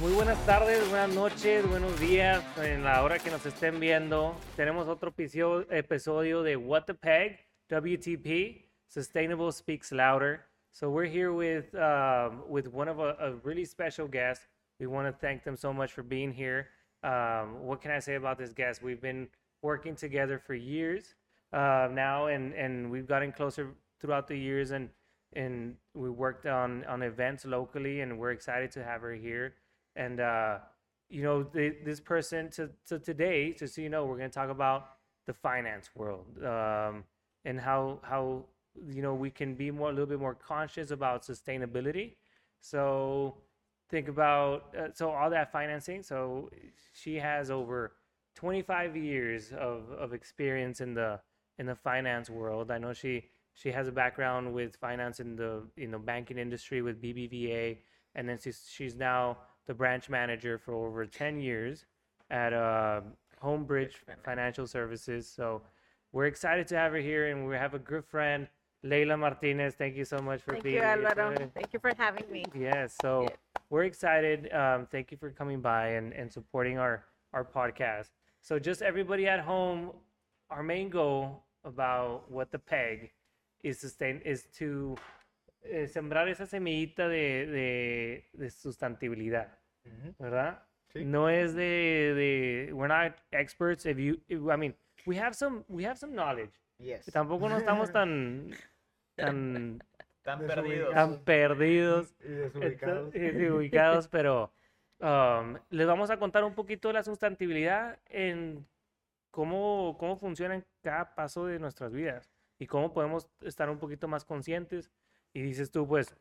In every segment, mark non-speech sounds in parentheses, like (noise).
Muy buenas tardes, buenas noches, buenos días en la hora que nos estén viendo. Tenemos otro episodio, de What the Peg, WTP, Sustainable Speaks Louder. So we're here with um, with one of a, a really special guest. We want to thank them so much for being here. Um, what can I say about this guest? We've been working together for years uh, now, and and we've gotten closer throughout the years, and and we worked on on events locally, and we're excited to have her here. And uh, you know, the, this person to, to today, just so you know, we're going to talk about the finance world um, and how how you know we can be more a little bit more conscious about sustainability. So think about uh, so all that financing. So she has over 25 years of, of experience in the in the finance world. I know she she has a background with finance in the in the banking industry with BBVA, and then she's she's now the branch manager for over 10 years at uh, Homebridge Financial Services. So we're excited to have her here, and we have a good friend, Leila Martinez. Thank you so much for Thank being you, here. Alvaro. today. Thank you for having me. Yes, so Yeah. we're excited. Um, thank you for coming by and, and supporting our, our podcast. So just everybody at home, our main goal about what the peg is sustain is to eh, sembrar esa semillita de, de, de sustentabilidad, ¿verdad? Sí. No es de, de we're not experts. If you, if- I mean, we have some we have some knowledge. Yes. Tampoco no estamos (laughs) tan tan Desubicados. perdidos. tan perdidos. Y desubicados. Y desubicados, pero um, les vamos a contar un poquito de la sustentabilidad en cómo, cómo funciona en cada paso de nuestras vidas y cómo podemos estar un poquito más conscientes. Y dices tú, pues,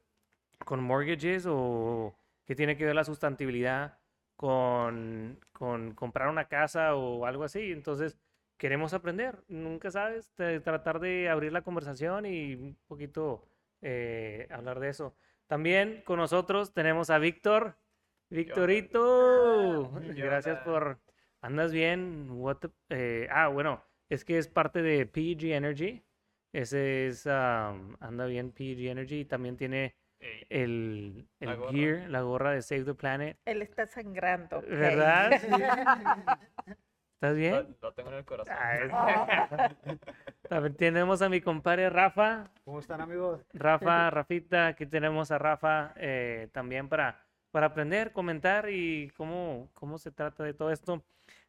con mortgages o qué tiene que ver la sustentabilidad con, con comprar una casa o algo así. Entonces, queremos aprender, nunca sabes, tratar de abrir la conversación y un poquito eh, hablar de eso. También con nosotros tenemos a Víctor. Victorito, ¿Qué gracias por... ¿Andas bien? What the- eh, ah, bueno, es que es parte de PG Energy. Ese es, um, anda bien PG Energy y también tiene el, La el gear, la gorra de Save the Planet. Él está sangrando. ¿Verdad? (laughs) ¿Estás lo, bien? lo tengo en el corazón. Ah, es- (laughs) También tenemos a mi compadre Rafa. ¿Cómo están, amigos? Rafa, Rafita, aquí tenemos a Rafa eh, también para, para aprender, comentar y cómo, cómo se trata de todo esto.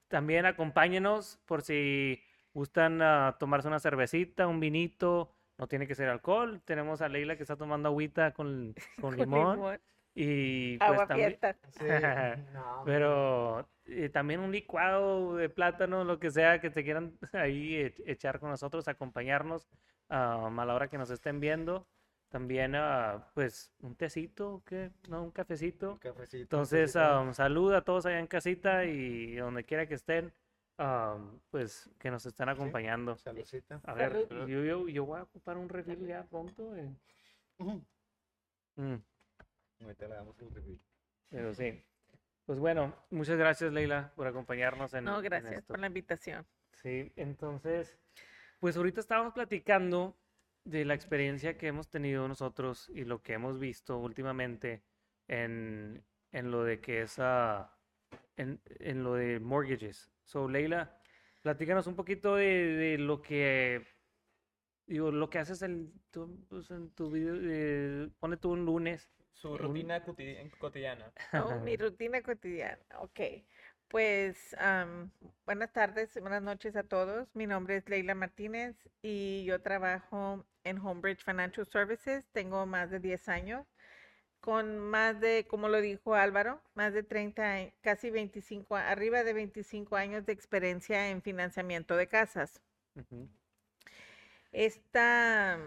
También acompáñenos por si gustan ah, tomarse una cervecita, un vinito, no tiene que ser alcohol. Tenemos a Leila que está tomando agüita con, (laughs) con Con limón. Y pues Agua también, fiesta. (laughs) Sí. (laughs) No, pero eh, también un licuado de plátano, lo que sea que te quieran ahí e- echar con nosotros, acompañarnos um, a la hora que nos estén viendo. También, ah, pues, un tecito, ¿qué? ¿No? Un cafecito. un cafecito. Entonces, un um, salud a todos allá en casita y donde quiera que estén, um, pues, que nos estén acompañando. Saludcita. A ver, yo, yo, yo voy a ocupar un refil ya pronto. eh. Mm. Ahorita le damos el review. Pero sí. Pues bueno, muchas gracias Leila por acompañarnos en, No, en gracias esto. por la invitación. Sí, entonces, pues ahorita estábamos platicando de la experiencia que hemos tenido nosotros y lo que hemos visto últimamente en, en lo de que es ah, en, en lo de mortgages. So, Leila, platícanos un poquito de, de lo que digo, lo que haces en tu, pues, en tu video, de- pone tú un lunes. Su rutina cotidi- cotidiana. (laughs) Oh, mi rutina cotidiana. Ok. Pues am, buenas tardes, buenas noches a todos. Mi nombre es Leila Martínez y yo trabajo en Homebridge Financial Services. Tengo más de 10 años, con más de, como lo dijo Álvaro, más de 30, a- casi 25, a- arriba de 25 años de experiencia en financiamiento de casas. Esta,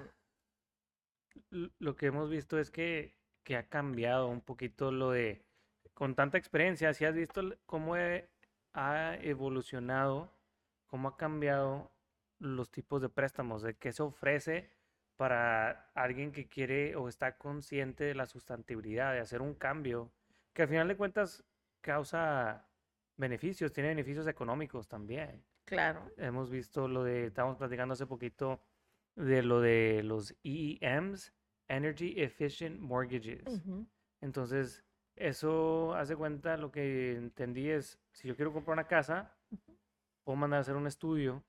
l- lo que hemos visto es que, que ha cambiado un poquito lo de, con tanta experiencia, si has visto cómo ha evolucionado, cómo ha cambiado los tipos de préstamos, de qué se ofrece para alguien que quiere o está consciente de la sustentabilidad, de hacer un cambio, que al final de cuentas causa beneficios, tiene beneficios económicos también. Claro, hemos visto lo de, estábamos platicando hace poquito de lo de los EEMs, Energy Efficient Mortgages. ujú, Entonces, eso hace cuenta, lo que entendí es, si yo quiero comprar una casa, puedo mandar a hacer un estudio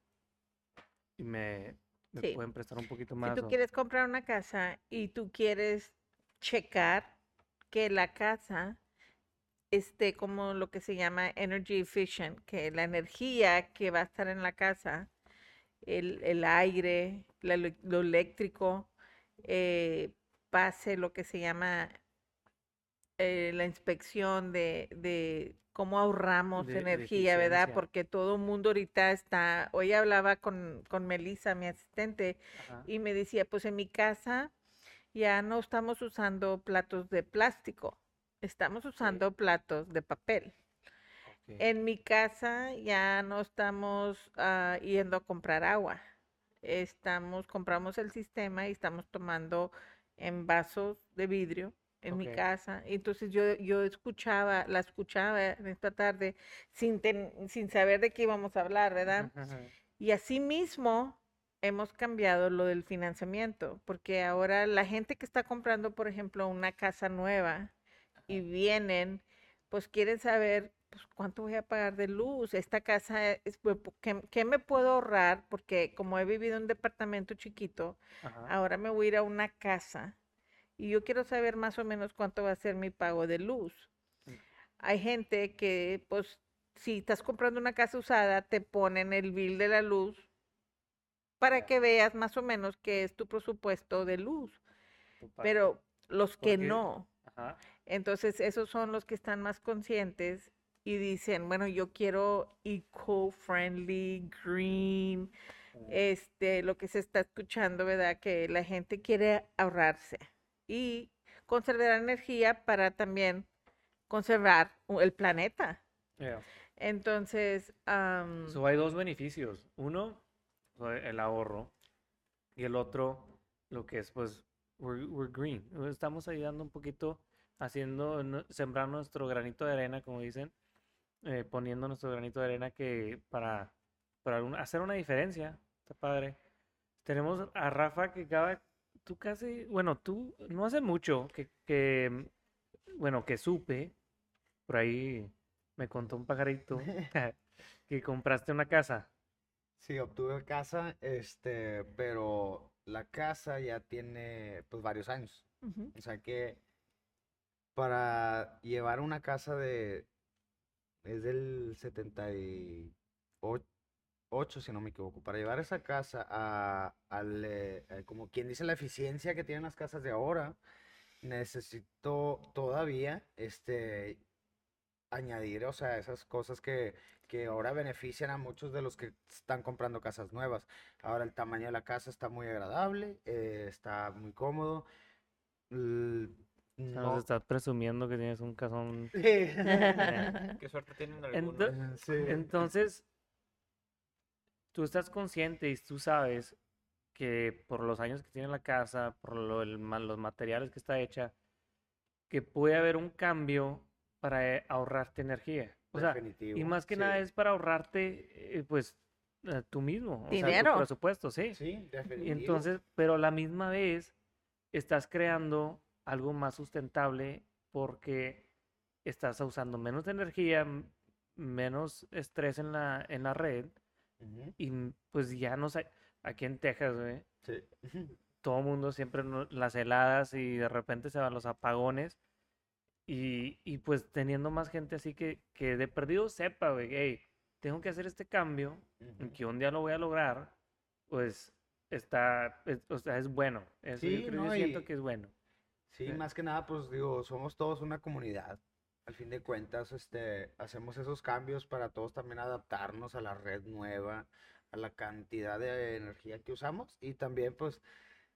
y me, me Sí. pueden prestar un poquito Si más. tú o- quieres comprar una casa y tú quieres checar que la casa esté como lo que se llama energy efficient, que la energía que va a estar en la casa, el, el aire, la lo eléctrico, eh, pase lo que se llama eh, la inspección de, de cómo ahorramos De- de energía, ¿verdad? Porque todo el mundo ahorita está, hoy hablaba con, con Melissa, mi asistente, Ajá, y me decía, pues en mi casa ya no estamos usando platos de plástico, estamos usando platos de papel. En mi casa ya no estamos ah, yendo a comprar agua. Estamos, compramos el sistema y estamos tomando en vasos de vidrio en mi casa. Entonces yo, yo escuchaba, la escuchaba en esta tarde sin, ten- sin saber de qué íbamos a hablar, ¿verdad? Y asimismo hemos cambiado lo del financiamiento, porque ahora la gente que está comprando, por ejemplo, una casa nueva y vienen, pues quieren saber pues, cuánto voy a pagar de luz. Esta casa, es, ¿qué, qué me puedo ahorrar? Porque como he vivido en un departamento chiquito, ajá, ahora me voy a ir a una casa y yo quiero saber más o menos cuánto va a ser mi pago de luz. Mm. Hay gente que, pues, si estás comprando una casa usada, te ponen el bill de la luz para que veas más o menos qué es tu presupuesto de luz. Pero los que no, ajá, entonces esos son los que están más conscientes y dicen, bueno, yo quiero eco-friendly, green, mm, este, lo que se está escuchando, ¿verdad? Que la gente quiere ahorrarse y conservar energía para también conservar el planeta. yeah. Entonces, So, hay dos beneficios. Uno, el ahorro. Y el otro, lo que es, pues, we're, we're green. Estamos ayudando un poquito, haciendo, sembrar nuestro granito de arena, como dicen, eh, poniendo nuestro granito de arena que para, para un- hacer una diferencia. Está padre. Tenemos a Rafa que acaba, tú casi, bueno, tú no hace mucho que, que, bueno, que supe, por ahí me contó un pajarito (laughs) (laughs) que compraste una casa. Sí, obtuve casa, este, pero la casa ya tiene pues varios años. O sea que para llevar una casa de es del 78, si no me equivoco, para llevar esa casa a, al, eh, eh, como quien dice la eficiencia que tienen las casas de ahora, necesito todavía este añadir, o sea, esas cosas que, que ahora benefician a muchos de los que están comprando casas nuevas. Ahora el tamaño de la casa está muy agradable, eh, está muy cómodo. l- No. Nos estás presumiendo que tienes un casón. (laughs) (laughs) Qué suerte tienen algunos. Ento- Sí. Entonces, tú estás consciente y tú sabes que por los años que tiene la casa, por lo- el ma- los materiales que está hecha, que puede haber un cambio para eh, ahorrarte energía. O sea, y más que sí. nada es para ahorrarte, eh, pues, eh, tú mismo. O sea, tu Dinero. presupuesto, sí. Sí, definitivo. entonces, pero a la misma vez estás creando algo más sustentable porque estás usando menos energía, menos estrés en la, en la red Y m- pues ya no sé, aquí en Texas, güey, Sí. (laughs) todo el mundo siempre las heladas y de repente se van los apagones y, y pues teniendo más gente así que, que de perdido sepa, güey, hey, tengo que hacer este cambio Ujú. que un día lo voy a lograr, pues está, es, o sea, es bueno. Eso yo Sí, yo siento y- que es bueno. Sí, más que nada, pues digo, somos todos una comunidad. Al fin de cuentas, este, hacemos esos cambios para todos también adaptarnos a la red nueva, a la cantidad de energía que usamos y también, pues,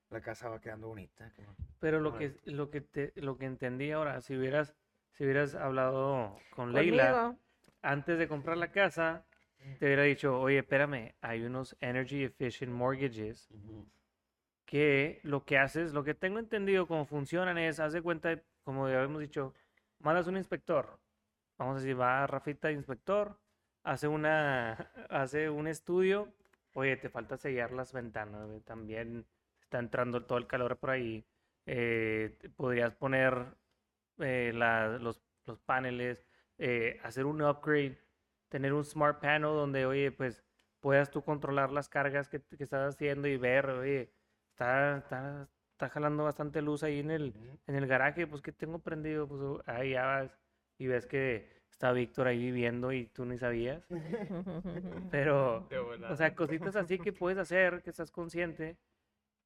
la casa va quedando bonita. como- Pero lo que, el- lo que te, lo que entendí ahora, si hubieras, si hubieras hablado con Leila conmigo, antes de comprar la casa, te hubiera dicho, oye, espérame, hay unos energy efficient mortgages que lo que haces, lo que tengo entendido cómo funcionan es, haz de cuenta, como ya habíamos dicho, mandas un inspector. Vamos a decir, va Rafita inspector, hace una, (laughs) hace un estudio. Oye, te falta sellar las ventanas, También está entrando todo el calor por ahí. eh, podrías poner eh, los paneles, eh, hacer un upgrade, tener un smart panel donde, oye, pues puedas tú controlar las cargas que, que estás haciendo y ver, oye, está, está, está jalando bastante luz ahí en el, Ujú. en el garaje, pues que tengo prendido, pues uh, ahí ya vas y ves que está Víctor ahí viviendo y tú ni sabías. (laughs) Pero, o sea, cositas así que (laughs) puedes hacer, que estás consciente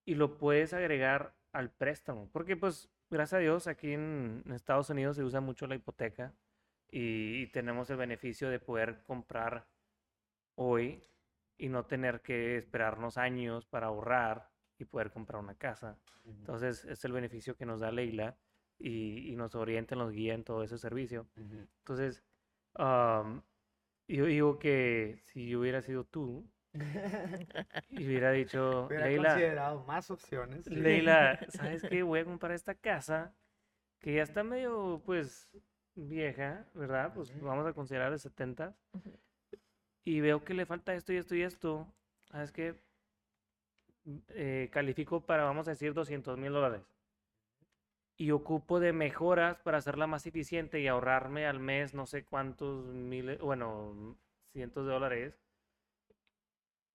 y lo puedes agregar al préstamo. Porque, pues, gracias a Dios, aquí en, en Estados Unidos se usa mucho la hipoteca y, y tenemos el beneficio de poder comprar hoy y no tener que esperarnos años para ahorrar y poder comprar una casa. Ujú. Entonces, es el beneficio que nos da Leila y, y nos orienta, nos guía en todo ese servicio. Ujú. Entonces, am, yo digo que si yo hubiera sido tú (laughs) y hubiera dicho, Hubiera Leila, considerado más opciones. (laughs) Leila, ¿sabes qué? Voy a comprar esta casa que ya está medio, pues, vieja, ¿verdad? Pues Ujú. vamos a considerar de 70 Ujú. y veo que le falta esto y esto y esto. ¿Sabes qué? Eh, califico para, vamos a decir, 200 mil dólares. Y ocupo de mejoras para hacerla más eficiente y ahorrarme al mes no sé cuántos miles, bueno, cientos de dólares.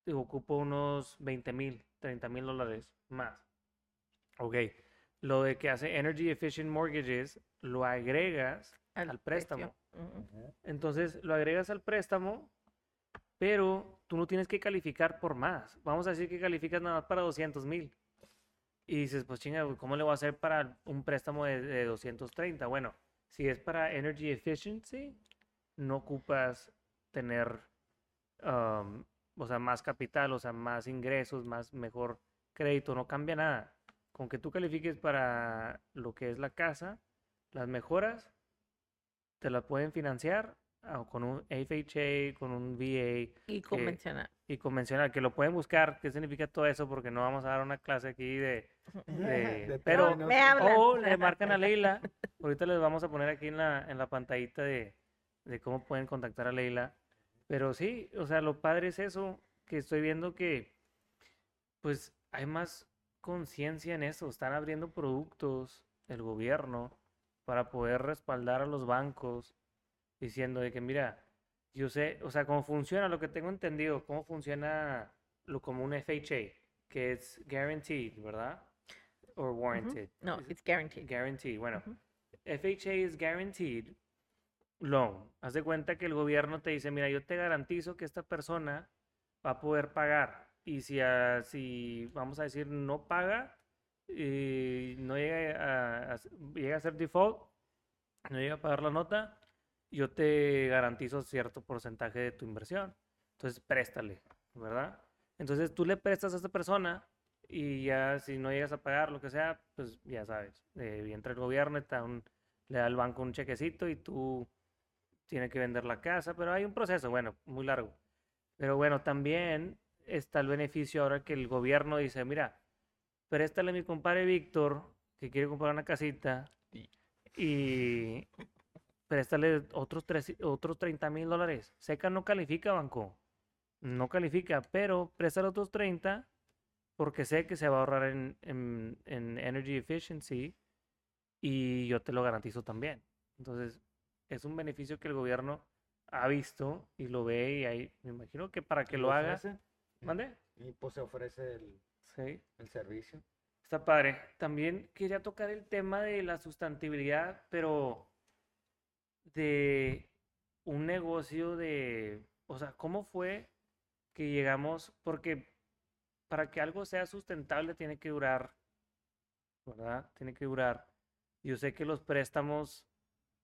Y ocupo unos 20 mil, 30 mil dólares más. Ok. Lo de que hace Energy Efficient Mortgages, lo agregas al, préstamo. Entonces lo agregas al préstamo, pero tú no tienes que calificar por más. Vamos a decir que calificas nada más para 200 mil. Y dices, pues chinga, ¿cómo le voy a hacer para un préstamo de, de 230? Bueno, si es para Energy Efficiency, no ocupas tener, um, o sea, más capital, o sea, más ingresos, más mejor crédito, no cambia nada. Con que tú califiques para lo que es la casa, las mejoras, te la pueden financiar con un FHA, con un VA Y convencional. y convencional, que lo pueden buscar, qué significa todo eso, porque no vamos a dar una clase aquí de... de- (laughs) De pero- o le marcan a Leila, ahorita les vamos a poner aquí en la, en la pantallita de, de cómo pueden contactar a Leila. Pero sí, o sea, lo padre es eso, que estoy viendo que pues hay más conciencia en eso, están abriendo productos el gobierno para poder respaldar a los bancos diciendo de que mira, yo sé, o sea, cómo funciona, lo que tengo entendido, cómo funciona lo como un FHA, que es guaranteed, ¿verdad? O Ujú. warranted. No, Is- it's guaranteed. Guaranteed. Bueno. FHA es guaranteed loan. Haz de cuenta que el gobierno te dice, mira, yo te garantizo que esta persona va a poder pagar. Y si, a- si vamos a decir, no paga y no llega a, llega a ser default, no llega a pagar la nota, yo te garantizo cierto porcentaje de tu inversión. Entonces, préstale, ¿verdad? Entonces, tú le prestas a esta persona y ya si no llegas a pagar lo que sea, pues ya sabes, eh, entra el gobierno, un- le da al banco un chequecito y tú tienes que vender la casa, pero hay un proceso, bueno, muy largo. Pero bueno, también está el beneficio ahora que el gobierno dice, mira, préstale a mi compadre Víctor, que quiere comprar una casita, Sí. y préstale otros, tres, otros 30 mil dólares. Seca no califica, banco. No califica, pero préstale otros 30 porque sé que se va a ahorrar en, en, en energy efficiency y yo te lo garantizo también. Entonces, es un beneficio que el gobierno ha visto y lo ve y ahí, me imagino que para que ¿Y lo haga? ¿mande? Y pues se ofrece el, Sí. el servicio. Está padre. También quería tocar el tema de la sustentabilidad, pero de un negocio de, o sea, ¿cómo fue que llegamos? Porque para que algo sea sustentable tiene que durar, ¿verdad? Tiene que durar. Yo sé que los préstamos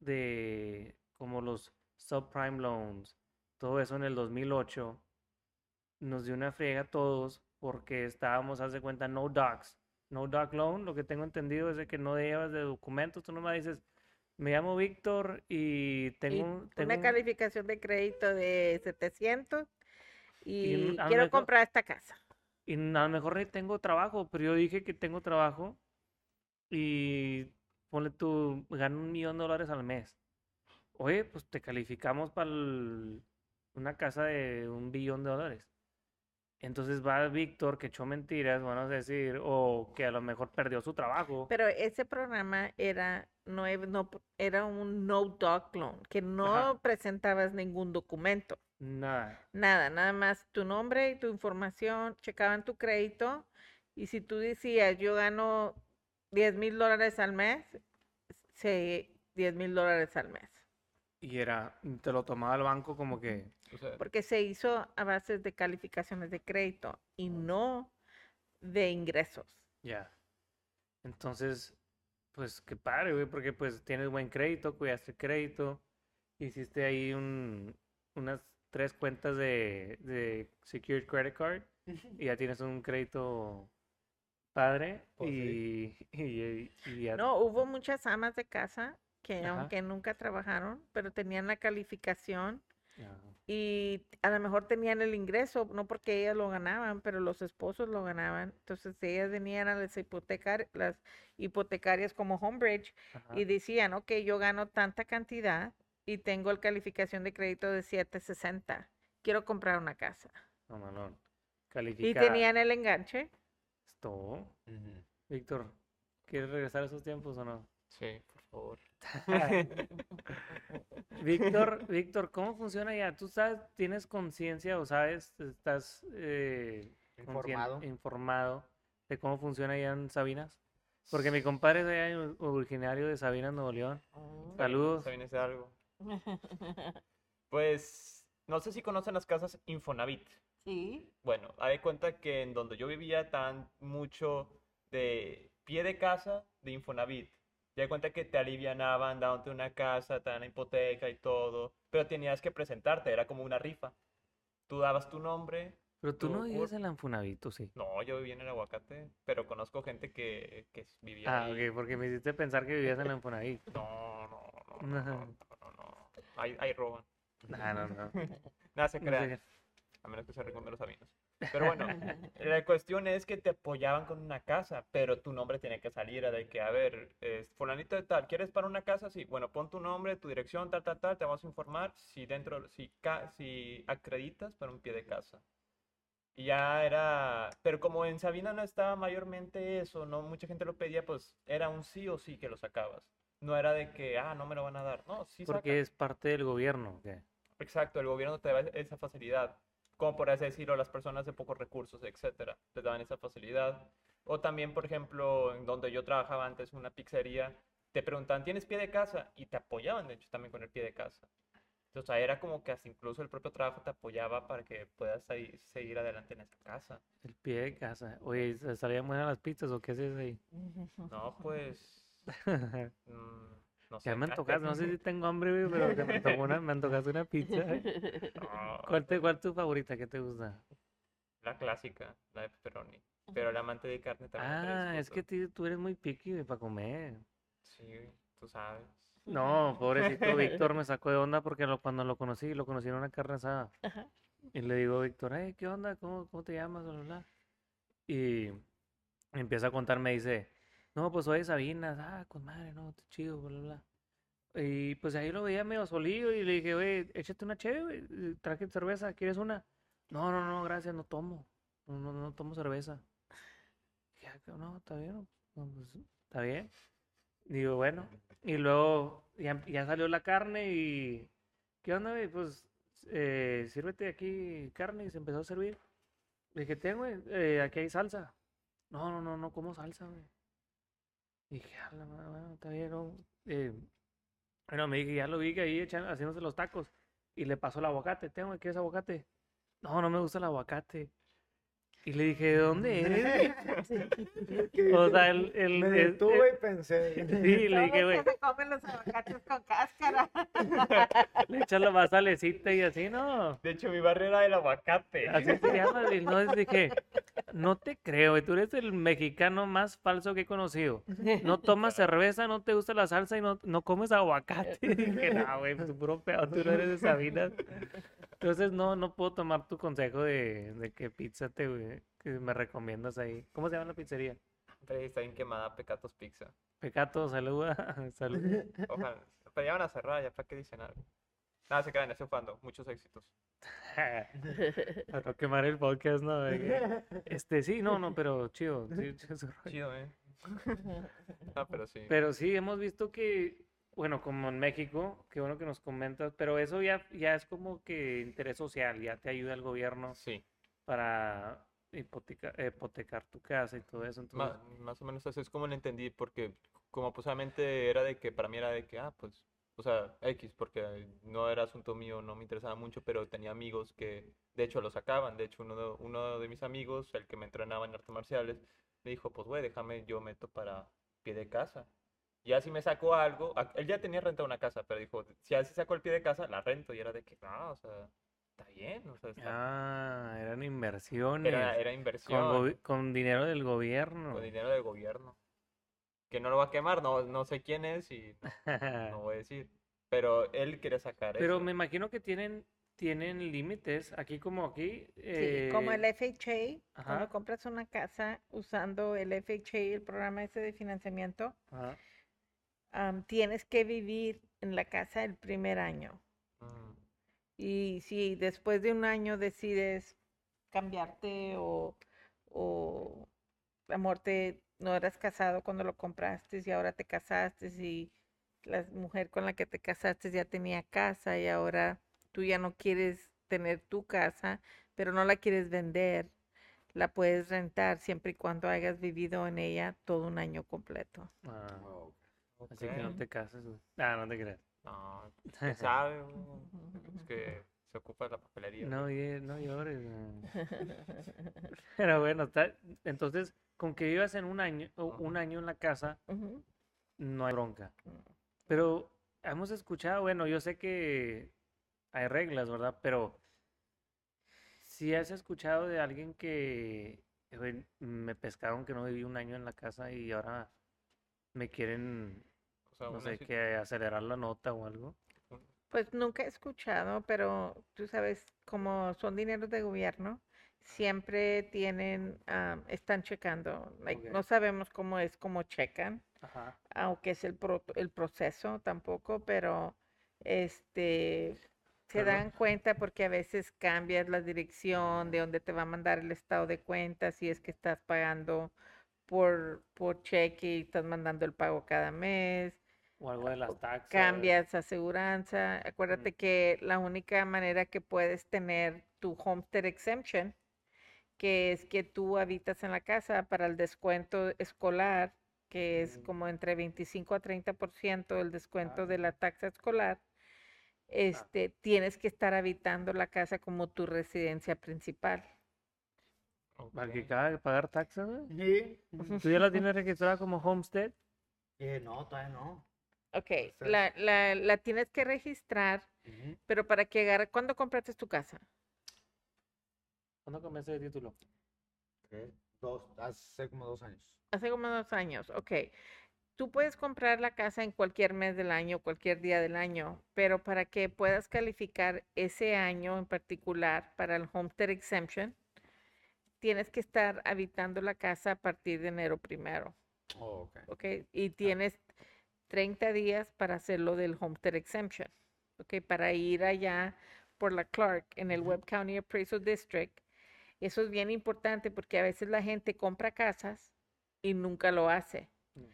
de, como los subprime loans, todo eso en el 2008, nos dio una friega a todos porque estábamos, haz de cuenta, no docs. No doc loan, lo que tengo entendido es de que no llevas de documentos, tú nomás dices, me llamo Víctor y Y tengo, un- tengo una un- calificación de crédito de 700 y, quiero mejor- comprar esta casa. Y a lo mejor ni tengo trabajo, pero yo dije que tengo trabajo y ponle tú, gano un millón de dólares al mes. Oye, pues te calificamos para una casa de un billón de dólares. Entonces va Víctor que echó mentiras, vamos a decir, o que a lo mejor perdió su trabajo. Pero ese programa era, no, no era un no doc loan, que no presentabas ningún documento, Nada. nada, nada más tu nombre y tu información, checaban tu crédito y si tú decías yo gano 10 mil dólares al mes, se 10 mil dólares al mes, Y era, te lo tomaba el banco como que, O sea, porque se hizo a base de calificaciones de crédito y no de ingresos. ya. Entonces, pues qué padre, güey, porque pues tienes buen crédito, cuidaste el crédito, hiciste ahí un, unas tres cuentas de, de Secured Credit Card (laughs) y ya tienes un crédito padre Pues y, (laughs) y, y ya. No, hubo muchas amas de casa que Ajá. aunque nunca trabajaron, pero tenían la calificación y a lo mejor tenían el ingreso, no porque ellas lo ganaban, pero los esposos lo ganaban. Entonces ellas venían a las, hipotecar las hipotecarias como Homebridge Ajá. y decían, ok, yo gano tanta cantidad y tengo el calificación de crédito de 760, quiero comprar una casa. No, malón. Y Califica tenían el enganche. esto. Víctor, ¿quieres regresar a esos tiempos o no? sí, favor. (laughs) Víctor, Víctor, ¿cómo funciona ya? ¿Tú sabes, tienes conciencia o sabes, estás eh, Informado. informado de cómo funciona ya en Sabinas? Porque mi compadre es allá, originario de Sabinas, Nuevo León. Saludos. ¿Saben de algo? (laughs) Pues, no sé si conocen las casas Infonavit. Sí. Bueno, haz de cuenta que en donde yo vivía tan mucho de pie de casa de Infonavit. Das cuenta que te alivianaban dándote una casa, te dan la hipoteca y todo, pero tenías que presentarte, era como una rifa. Tú dabas tu nombre. Pero tú no vives en la Infonavit, ¿o sí? No, yo vivía en el aguacate, pero conozco gente que, que vivía Ah, ahí. ok, porque me hiciste pensar que vivías en la Infonavit. (laughs) No, no, no, no, no, no, no. Ahí, ahí roban. No, no, no. (laughs) Nada se No sé. a menos que se recomienden los sabinos. Pero bueno, la cuestión es que te apoyaban con una casa, pero tu nombre tiene que salir a de que, a ver, fulanito de tal, ¿quieres para una casa? Sí, bueno, pon tu nombre, tu dirección, tal, tal, tal, te vamos a informar si dentro, si, ca- si acreditas para un pie de casa. Y ya era, pero como en Sabina no estaba mayormente eso, no mucha gente lo pedía, pues era un sí o sí que lo sacabas. No era de que, ah, no me lo van a dar. No, sí Porque saca. es parte del gobierno. ¿qué? Exacto, el gobierno te da esa facilidad, como por así decirlo, las personas de pocos recursos, etcétera, te daban esa facilidad. O también, por ejemplo, en donde yo trabajaba antes, una pizzería, te preguntaban, ¿tienes pie de casa? Y te apoyaban, de hecho, también con el pie de casa. Entonces, era como que hasta incluso el propio trabajo te apoyaba para que puedas ahí seguir adelante en esa casa. El pie de casa. Oye, ¿se- ¿salían buenas las pizzas o qué haces ahí? (laughs) No, pues, (laughs) mm, no sé. Ya me antojaste, no sé si tengo hambre, güey, pero me antojó una, me antojaste una pizza. No, (laughs) ¿Cuál, te, ¿Cuál es tu favorita? ¿Qué te gusta? la clásica, la de pepperoni. Pero el amante de carne también Ah, es que ti- tú eres muy picky, güey, para comer. Sí, tú sabes. No, pobrecito Víctor me sacó de onda porque lo- cuando lo conocí, lo conocí en una carne asada. Ajá. Y le digo, Víctor, "Hey, ¿qué onda? ¿Cómo, cómo te llamas? Bla, bla, bla". Y empieza a contar, me dice, no, pues soy de Sabinas, ah, con madre, no, está chido, bla, bla. Y pues ahí lo veía medio solillo y le dije, oye, échate una chévere, güey, eh, traje cerveza, ¿quieres una? No, no, no, gracias, no tomo, no, no, no tomo cerveza. Dije, "Ah, no, está bien, no, pues, está bien. Digo, bueno, y luego ya, ya salió la carne y, ¿qué onda, güey? Pues, eh, sírvete aquí carne y se empezó a servir. Le dije, ten, güey, eh, aquí hay salsa. No, no, no, no como salsa, güey. Dije, "A la bien, ¿no?". Eh, bueno, me dije, ya lo vi que ahí echan, haciéndose los tacos. Y le pasó el aguacate, ten, güey, ¿quieres aguacate? No, no me gusta el aguacate. Y le dije, ¿de dónde eres? güey?" O sea, el, el, Me detuve y pensé. Sí, le dije, güey, Todos que se comen los aguacates con cáscara. (laughs) le echas la más salecita y así, ¿no? De hecho, mi barrio era el aguacate. Así se llama, y no dije, no te creo, güey, tú eres el mexicano más falso que he conocido. No (laughs) tomas cerveza, no te gusta la salsa y no, no comes aguacate. (laughs) Dije, no, güey, puro peor, tú no eres de Sabinas. Entonces no, no puedo tomar tu consejo de, de que pizza te, que me recomiendas ahí. ¿Cómo se llama la pizzería? Está bien quemada Pecatos Pizza. Pecato, saluda, salud. (laughs) (laughs) Ojalá. Pero ya van a cerrar, ya para qué dicen algo. Nada, se quedan triunfando. Muchos éxitos. (laughs) Para no quemar el podcast, ¿no? Este, sí, no, no, pero chido. sí, chido. Chido, ¿eh? No, pero sí. Pero sí, hemos visto que, bueno, como en México, qué bueno que nos comentas, pero eso ya, ya es como que interés social, ya te ayuda el gobierno Sí. para hipoteca- hipotecar tu casa y todo eso. Entonces, más o menos así es como lo entendí, porque como pues obviamente era de que para mí era de que, ah, pues, o sea, X, porque no era asunto mío, no me interesaba mucho, pero tenía amigos que de hecho lo sacaban. De hecho, uno de, uno de mis amigos, el que me entrenaba en artes marciales, me dijo, pues, güey, déjame, yo meto para pie de casa. Y así me sacó algo, él ya tenía renta una casa, pero dijo, si así sacó el pie de casa, la rento. Y era de que, no, o sea, está bien, o sea, está- ah, eran inversiones era, era con, inversión. gobi- con dinero del gobierno. con dinero del gobierno. Que no lo va a quemar, no, no sé quién es y no, (laughs) no voy a decir. Pero él quiere sacar Pero eso. me imagino que tienen, tienen límites, aquí como aquí. Sí, como el eh, FHA, ajá. cuando compras una casa usando el FHA, el programa ese de financiamiento, ajá. Am, tienes que vivir en la casa el primer año. Mm, Y si después de un año decides cambiarte o, o amor, te, no eras casado cuando lo compraste y ahora te casaste y la mujer con la que te casaste ya tenía casa y ahora tú ya no quieres tener tu casa, pero no la quieres vender, la puedes rentar siempre y cuando hayas vivido en ella todo un año completo. Ah, Así que no te cases, güey. Ah, no te creas. No, quién (laughs) sabe, es que (laughs) se ocupa de la papelería. No, no llores. Pero bueno, está- entonces, con que vivas en un año, o Ajá. un año en la casa, no hay bronca. Mm. Pero hemos escuchado, bueno, yo sé que hay reglas, ¿verdad? Pero si has escuchado de alguien que "Güey, me pescaron que no viví un año en la casa y ahora me quieren, O sea, no sé, que acelerar la nota o algo. Pues nunca he escuchado, pero tú sabes, como son dineros de gobierno, siempre tienen, am, están checando. like. No sabemos cómo es, cómo checan, Ajá. aunque es el, pro- el proceso tampoco, pero este se Pero- dan cuenta porque a veces cambias la dirección de donde te va a mandar el estado de cuenta, si es que estás pagando por, por cheque y estás mandando el pago cada mes O algo de las taxas. cambias aseguranza. Acuérdate que la única manera que puedes tener tu homestead exemption, que es que tú habitas en la casa para el descuento escolar, que es Mm. como entre 25 a 30% el descuento de Ah. la taxa escolar, este, tienes que estar habitando la casa como tu residencia principal. Al que de pagar güey. Sí. ¿Tú ya la tienes registrada como homestead? Eh, no, todavía no. Ok, sea, la, la, la tienes que registrar, pero para que agarre, ¿cuándo compraste tu casa? ¿Cuándo comenzaste el título? Ok, Dos, hace como dos años. Hace como dos años, ok. Tú puedes comprar la casa en cualquier mes del año, cualquier día del año, pero para que puedas calificar ese año en particular para el Homestead Exemption, tienes que estar habitando la casa a partir de enero primero, Oh, ok. ¿ok? Y tienes 30 días para hacerlo del Homestead Exemption, ¿ok? Para ir allá por la Clark en el. Webb County Appraisal District. Eso es bien importante porque a veces la gente compra casas y nunca lo hace. Mm.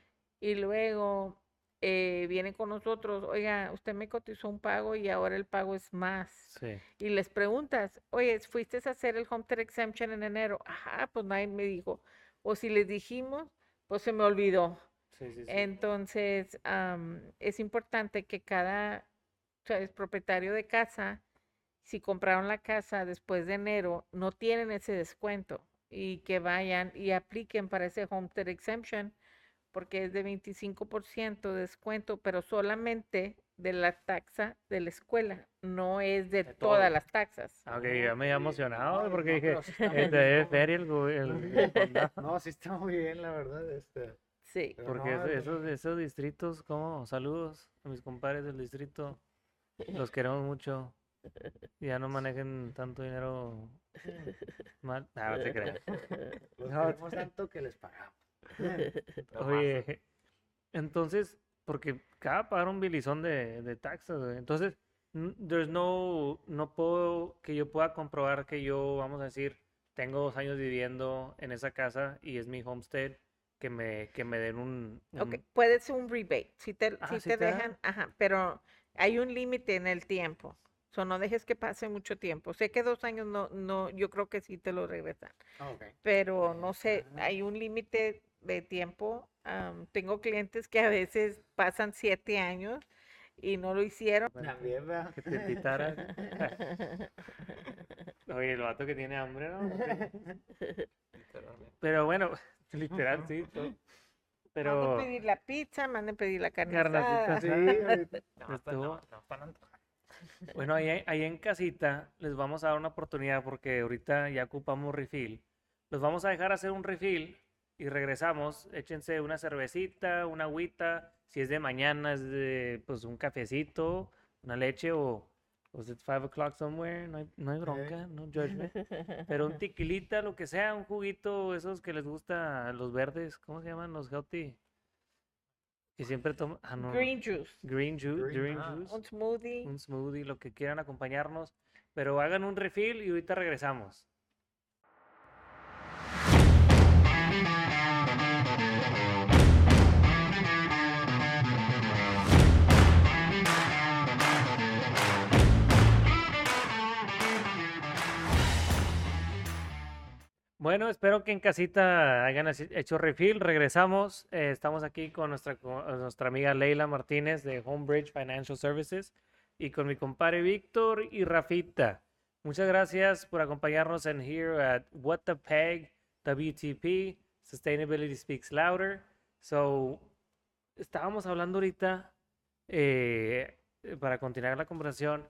Y luego eh, vienen con nosotros, oiga, usted me cotizó un pago y ahora el pago es más. Sí. Y les preguntas, oye, ¿fuiste a hacer el Homestead Exemption en enero? Ajá, pues nadie me dijo. O si les dijimos, pues se me olvidó. Sí, sí, sí. Entonces, am, es importante que cada ¿sabes? propietario de casa, si compraron la casa después de enero, no tienen ese descuento y que vayan y apliquen para ese Homestead Exemption porque es de 25% de descuento, pero solamente de la taxa de la escuela, no es de, De todas todo. las taxas. Ah, ok, ya me había emocionado no, porque no, dije, sí muy este debe bien, feria el, el-. (laughs) No, sí está muy bien, la verdad. Este, Sí. pero Porque no, el- esos, esos distritos, como saludos a mis compadres del distrito, los queremos mucho. Ya no manejen tanto dinero (laughs) mal. Ah, no te creas. Los No, queremos tanto que les pagamos. No más. Oye, entonces, porque cada pagar un bilizón de, de taxas, güey. Entonces, there's no, no puedo, que yo pueda comprobar que yo, vamos a decir, tengo dos años viviendo en esa casa y es mi homestead, que me, que me den un, Ok, un- puede ser un rebate, si te, Ah, si ¿sí te dejan, ajá, pero hay un límite en el tiempo. So, no dejes que pase mucho tiempo. Sé que dos años no, no, yo creo que sí te lo regresan, Ah, pero no sé, Ah. hay un límite de tiempo. am, tengo clientes que a veces pasan siete años y no lo hicieron. También, ¿verdad? que te invitaran. (laughs) Oye, el vato que tiene hambre, ¿no? Literalmente. Pero bueno, (laughs) literal, sí. todo. Pero Manden pedir la pizza, manden pedir la carne Carnecita, asada. sí. (laughs) No, pues no, no, para no- Bueno, ahí, ahí en casita les vamos a dar una oportunidad porque ahorita ya ocupamos refill. Los vamos a dejar hacer un refill y regresamos. Échense una cervecita, una agüita. Si es de mañana, es de pues un cafecito, una leche o was it five o'clock somewhere. No hay, no hay bronca, no judgment. Pero un tequilita, lo que sea, un juguito, esos que les gusta, los verdes, ¿cómo se llaman? Los healthy. Que siempre toman. Ah, no. Green juice, Green juice. Green- Green ah, juice un smoothie. un smoothie, lo que quieran acompañarnos, pero hagan un refill y ahorita regresamos. Bueno, espero que en casita hayan hecho refill. Regresamos. eh, estamos aquí con nuestra, nuestra amiga Leila Martínez de Homebridge Financial Services y con mi compadre Víctor y Rafita. Muchas gracias por acompañarnos en here at What the Peg WTP. Sustainability Speaks Louder. So, estábamos hablando ahorita, eh, para continuar la conversación,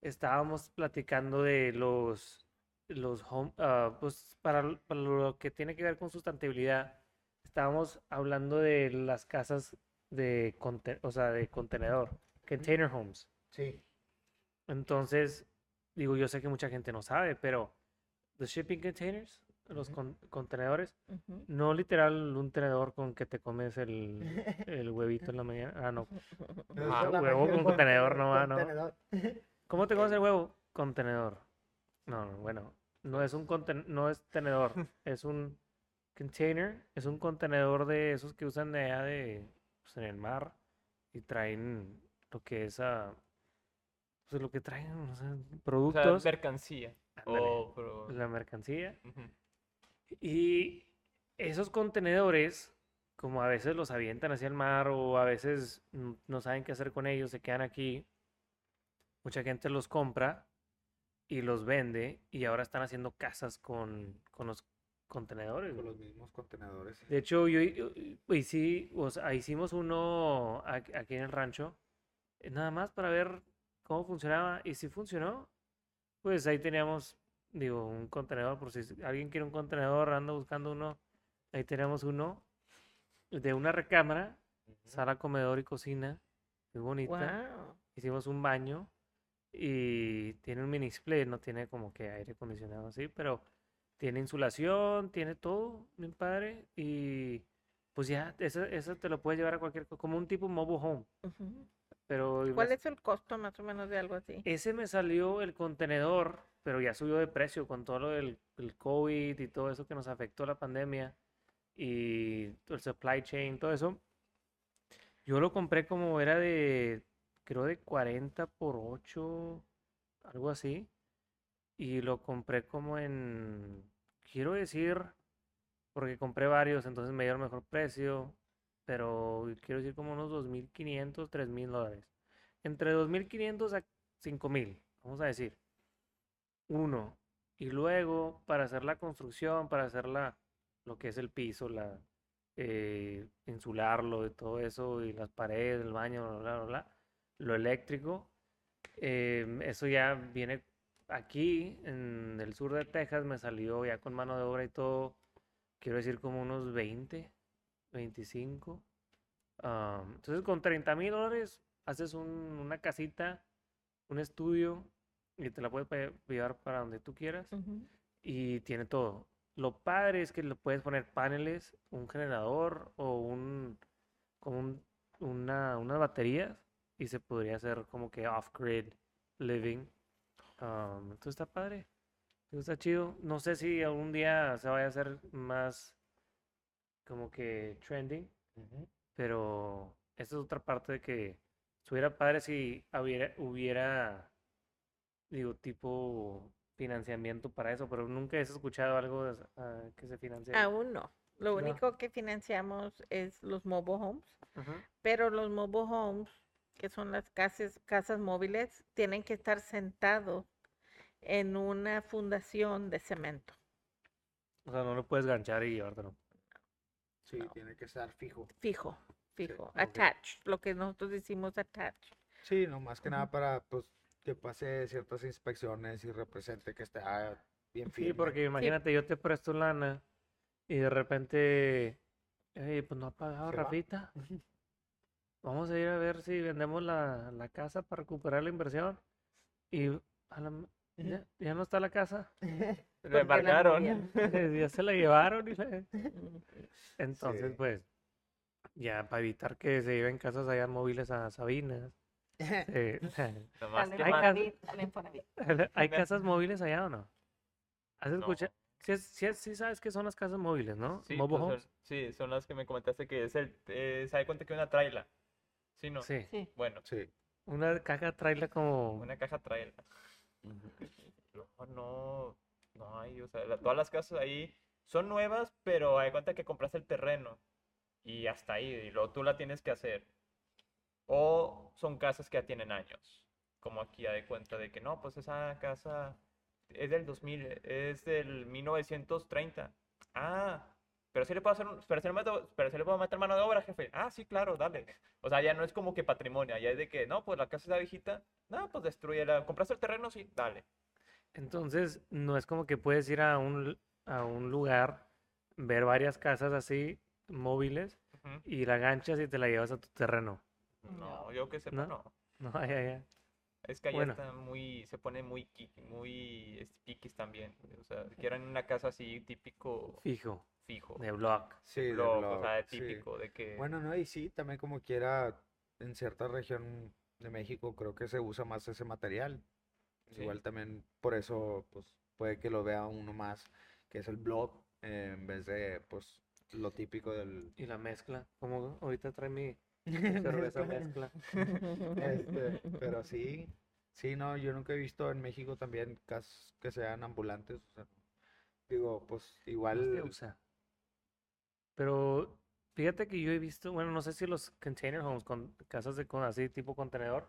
estábamos platicando de los, los home, ah, pues para, lo que tiene que ver con sustentabilidad, estábamos hablando de las casas de, o sea, de contenedor, container homes. Sí. Entonces, digo, yo sé que mucha gente no sabe, pero los shipping containers, los con- contenedores, no literal un tenedor con que te comes el, (laughs) el huevito en la mañana. Ah, no. Ah, huevo con contenedor, no va, no. ¿Cómo te comes el (laughs) huevo? Contenedor. No, no, bueno, no es un conten no es tenedor, (laughs) es un container, es un contenedor de esos que usan de allá de, pues, en el mar y traen lo que es a, pues lo que traen, o sea, O sea, productos, mercancía. ándale, O, pero- la mercancía. Y esos contenedores, como a veces los avientan hacia el mar o a veces no saben qué hacer con ellos, se quedan aquí, mucha gente los compra y los vende y ahora están haciendo casas con, con los contenedores. Con güey. los mismos contenedores. sí. De hecho, yo, yo- yo hicí- o sea, hicimos uno aquí en el rancho, eh, nada más para ver cómo funcionaba. Y si funcionó, pues ahí teníamos, digo, un contenedor, por si alguien quiere un contenedor, anda buscando uno, ahí tenemos uno de una recámara, sala, comedor y cocina, muy bonita. Wow. Hicimos un baño y tiene un mini split, no tiene como que aire acondicionado así, pero tiene insulación, tiene todo, bien padre. Y pues ya, eso, eso te lo puedes llevar a cualquier, co- como un tipo mobile home. Ujú. Pero ¿Cuál es el costo más o menos de algo así? ese me salió el contenedor, pero ya subió de precio con todo lo del el COVID y todo eso que nos afectó la pandemia y el supply chain, todo eso. Yo lo compré como era de, creo de 40 por 8, algo así. Y lo compré como en, quiero decir, porque compré varios, entonces me dieron mejor precio, pero quiero decir como unos 2.500, 3.000 dólares. Entre 2.500 a 5.000, vamos a decir. Uno. Y luego, para hacer la construcción, para hacer la, lo que es el piso, la, eh, insularlo y todo eso, y las paredes, el baño, bla, bla, bla, bla, lo eléctrico, em, eso ya viene aquí, en el sur de Texas, me salió ya con mano de obra y todo, quiero decir como unos 20, 25. Am, entonces, con 30 mil dólares, haces un- una casita, un estudio, y te la puedes llevar para donde tú quieras y tiene todo. Lo padre es que le puedes poner paneles, un generador o un, como un- una, unas baterías y se podría hacer como que off-grid living. Um, entonces está padre. Está chido. No sé si algún día se vaya a hacer más como que trending, Ujú. pero esta es otra parte de que estuviera padre si hubiera, hubiera, digo, tipo financiamiento para eso, pero nunca he escuchado algo de- ah, que se financie. Aún no. Lo No. único que financiamos es los mobile homes, Ujú. pero los mobile homes, que son las casas, casas móviles, tienen que estar sentados en una fundación de cemento. O sea, no lo puedes ganchar y llevártelo. Sí, No. tiene que estar fijo. Fijo, fijo. ok. Attached, lo que nosotros decimos attached. Sí, no, más que nada para pues que pase ciertas inspecciones y represente que está bien firme. Sí, porque imagínate, yo te presto lana y de repente, "Ey, pues no ha pagado Se va. (laughs) Vamos a ir a ver si vendemos la, la casa para recuperar la inversión. Y a la ya, ya no está la casa. (laughs) Embargaron. movieron. (laughs) ya se la llevaron. y. (laughs) Entonces, Sí. pues, ya para evitar que se lleven casas allá móviles a Sabinas. eh, Hay más- cas- Infonavit, al Infonavit. ¿Hay casas móviles allá o no? ¿Has No. escuchado? Sí, sí, sí sabes que son las casas móviles, ¿no? Sí, Mobile pues, homes. son- sí, son las que me comentaste que es el, eh, se da cuenta que una traila. Sí, no. Sí, Sí. Bueno, Sí. una caja traila como... una caja traila. No, no, no hay, o sea, la- todas las casas ahí son nuevas, pero hay cuenta que compraste el terreno y hasta ahí, y luego tú la tienes que hacer. O son casas que ya tienen años, como aquí ya de cuenta de que no, pues esa casa es del 2000, es del 1930. Ah, pero sí le puedo hacer, un- pero sí le meto- pero sí le puedo meter mano de obra, jefe. Ah, sí, claro, dale. O sea, ya no es como que patrimonio, ya es de que, no, pues la casa está viejita, no, pues destruyela. ¿Compraste el terreno? Sí, dale. Entonces, no es como que puedes ir a un, a un lugar, ver varias casas así, móviles, y la ganchas y te la llevas a tu terreno. No, yo que sepa, ¿No? no. No, ya, ya. Es que allá Bueno. está muy, se pone muy, muy este, piquis también. O sea, quieren una casa así típico, Fijo, fijo. de block. Sí, de block, o block, sea, sí. típico, de que... Bueno, no, y sí, también como quiera, en cierta región de México creo que se usa más ese material. Sí. Igual también por eso, pues, puede que lo vea uno más, que es el blog, eh, en vez de, pues, lo típico del... Y la mezcla, como ahorita trae mi cerveza (laughs) mezcla. (laughs) Este, pero sí, sí, no, yo nunca he visto en México también casas que sean ambulantes, o sea, digo, pues, igual... usa. Pero fíjate que yo he visto, bueno, no sé si los container homes, con casas de con así tipo contenedor,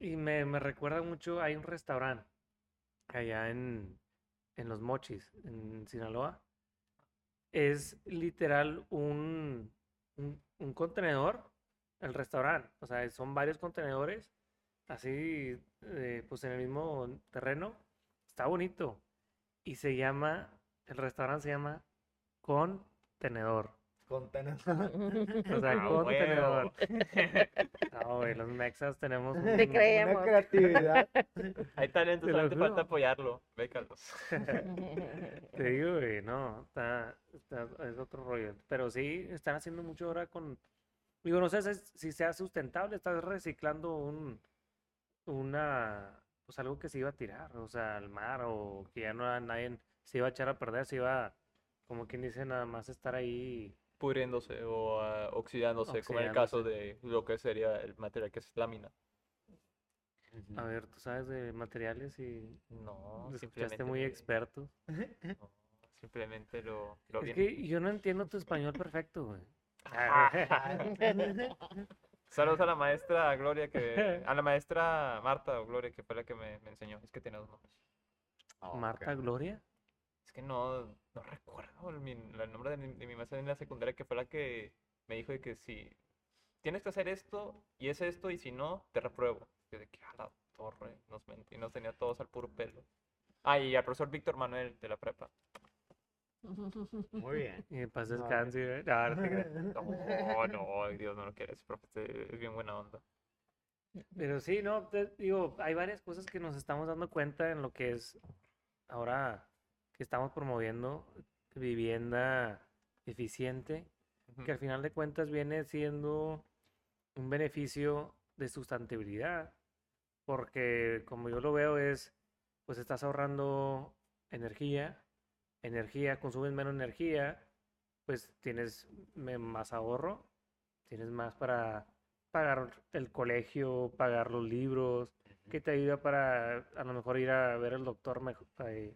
y me, me recuerda mucho, hay un restaurante allá en, en Los Mochis, en Sinaloa. Es literal un, un, contenedor, el restaurante. O sea, son varios contenedores, así, eh, pues en el mismo terreno. Está bonito. Y se llama, el restaurante se llama Contenedor. Contenedor. (laughs) O sea, Ah, contenedor. huevo. (laughs) No, güey, los mexas tenemos Te un- Una creemos. creatividad. Hay talento, Te solamente falta apoyarlo. Ve, Carlos. (laughs) Te digo, güey, no, está, está- es otro rollo. Pero sí, están haciendo mucho ahora con, digo, no sé si, si sea sustentable, estás reciclando un, una, pues algo que se iba a tirar, o sea, al mar, o que ya no nadie se iba a echar a perder, se iba, como quien dice, nada más estar ahí. Pudriéndose o ah, oxidándose, como en el caso de lo que sería el material que es lámina. A ver, tú sabes de materiales y No, simplemente, muy experto. no, simplemente lo, lo Es bien- que yo no entiendo tu español perfecto, güey. (laughs) Saludos a la maestra Gloria que a la maestra Marta o Gloria que fue la que me, me enseñó. Es que tiene dos nombres. Oh, Marta. Gloria. Que no, no recuerdo el, el nombre de mi, de mi maestra en la secundaria que fue la que me dijo de que si tienes que hacer esto y es esto y si no, te repruebo. Yo de que a la torre, nos mentí, nos tenía todos al puro pelo. Ah, y al profesor Víctor Manuel de la prepa. Muy bien. Y paz No, descanse, güey. (laughs) No, no. No, Dios no lo quiere, ese profe es bien buena onda. Pero sí, no, te digo, hay varias cosas que nos estamos dando cuenta en lo que es ahora que estamos promoviendo vivienda eficiente, que al final de cuentas viene siendo un beneficio de sustentabilidad, porque como yo lo veo es, pues estás ahorrando energía, energía, consumes menos energía, pues tienes más ahorro, tienes más para pagar el colegio, pagar los libros, que te ayuda para a lo mejor ir a ver al doctor, mejo- eh,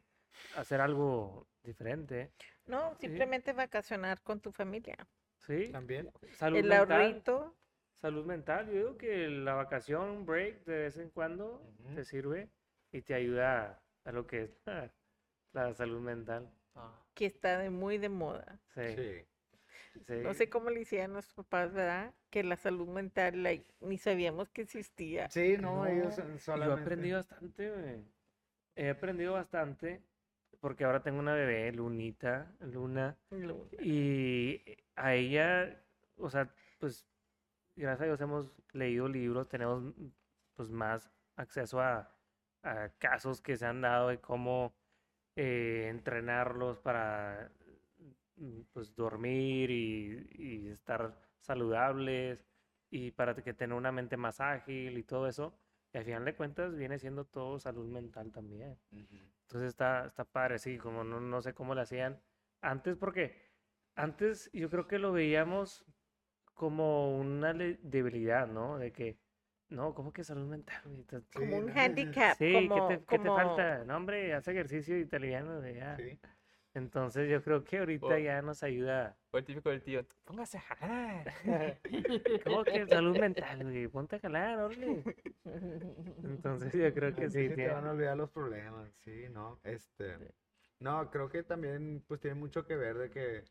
hacer algo diferente, No, simplemente vacacionar con tu familia. ¿sí? También. Salud El mental. ahorrito, Salud mental, yo digo que la vacación, un break de vez en cuando te sirve y te ayuda a lo que es (laughs) la salud mental. Ah, que está de muy de moda. Sí, Sí. sí. No sé cómo le hicieron nuestros papás, ¿verdad? Que la salud mental, like, ni sabíamos que existía. Sí, no, ellos No, y Yo he solamente. aprendido bastante. He aprendido bastante porque ahora tengo una bebé, Lunita, Luna, Lu- y a ella, o sea, pues gracias a Dios hemos leído libros, tenemos pues más acceso a, a casos que se han dado de cómo eh, entrenarlos para pues dormir y, y estar saludables y para que tengan una mente más ágil y todo eso. Y al final de cuentas viene siendo todo salud mental también. Ujú. Entonces está, está padre, sí, como no, no sé cómo lo hacían antes, porque antes yo creo que lo veíamos como una debilidad, ¿no? De que, no, ¿cómo que salud mental? Como un handicap, Sí, como, ¿qué te, qué te falta? No, hombre, haz ejercicio italiano de ya. Sí. Entonces yo creo que ahorita Oh. ya nos ayuda. o el típico del tío, póngase a jalar. (laughs) ¿Cómo que salud mental, güey? Ponte a jalar, órale. Entonces yo creo que sí, te tiene- van a olvidar los problemas, sí, ¿no? Este, no, creo que también pues tiene mucho que ver de que